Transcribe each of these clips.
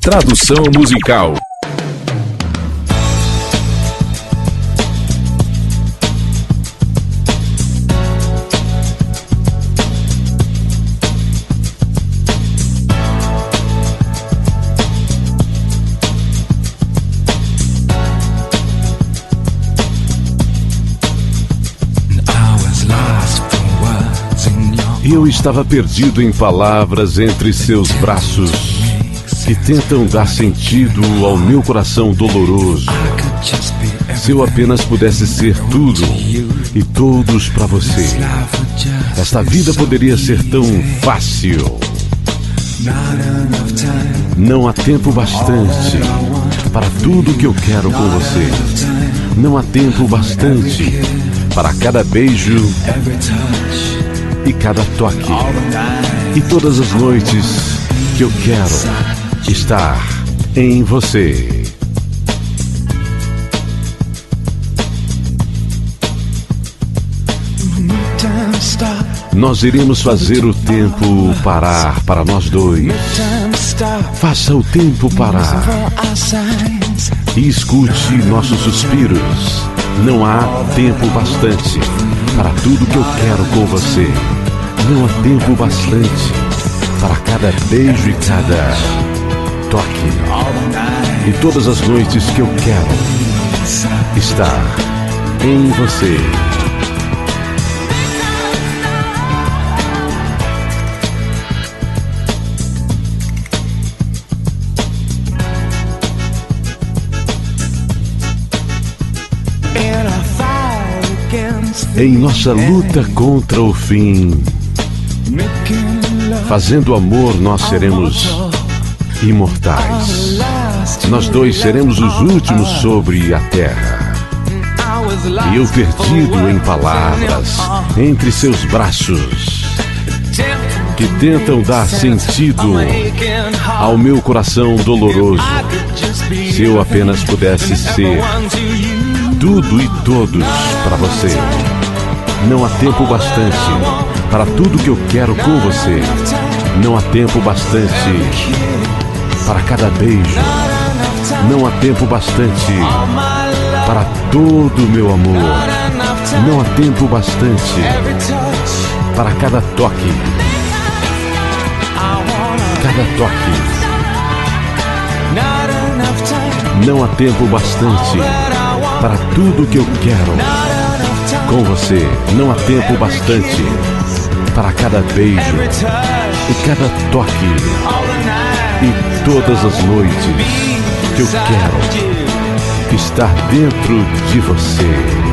Tradução musical. Eu estava perdido em palavras entre seus braços que tentam dar sentido ao meu coração doloroso. Se eu apenas pudesse ser tudo e todos para você, esta vida poderia ser tão fácil. Não há tempo bastante para tudo que eu quero com você. Não há tempo bastante para cada beijo e cada toque. E todas as noites que eu quero estar em você. Nós iremos fazer o tempo parar para nós dois. Faça o tempo parar. E escute nossos suspiros. Não há tempo bastante para tudo que eu quero com você. Não há tempo bastante para cada beijo e cada toque. E todas as noites que eu quero estar em você. Em nossa luta contra o fim, fazendo amor, nós seremos imortais. Nós dois seremos os últimos sobre a terra. E eu perdido em palavras, entre seus braços, que tentam dar sentido ao meu coração doloroso. Se eu apenas pudesse ser tudo e todos para você. Não há tempo bastante para tudo que eu quero com você. Não há tempo bastante para cada beijo. Não há tempo bastante para todo o meu amor. Não há tempo bastante para cada toque. Cada toque. Não há tempo bastante para tudo que eu quero. Com você não há tempo bastante para cada beijo e cada toque. E todas as noites eu quero estar dentro de você.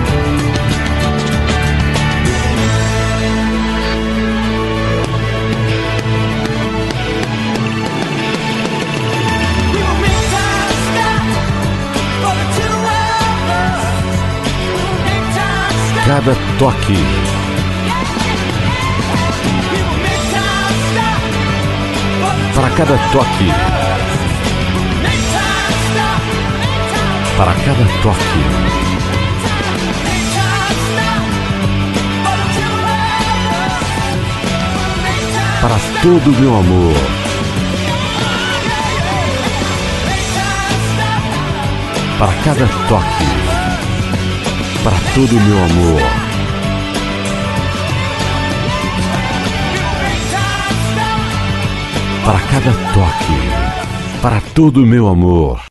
cada toque. Cada toque. Para cada toque. Para todo meu amor. Para cada toque para todo meu amor. Para cada toque, para todo o meu amor.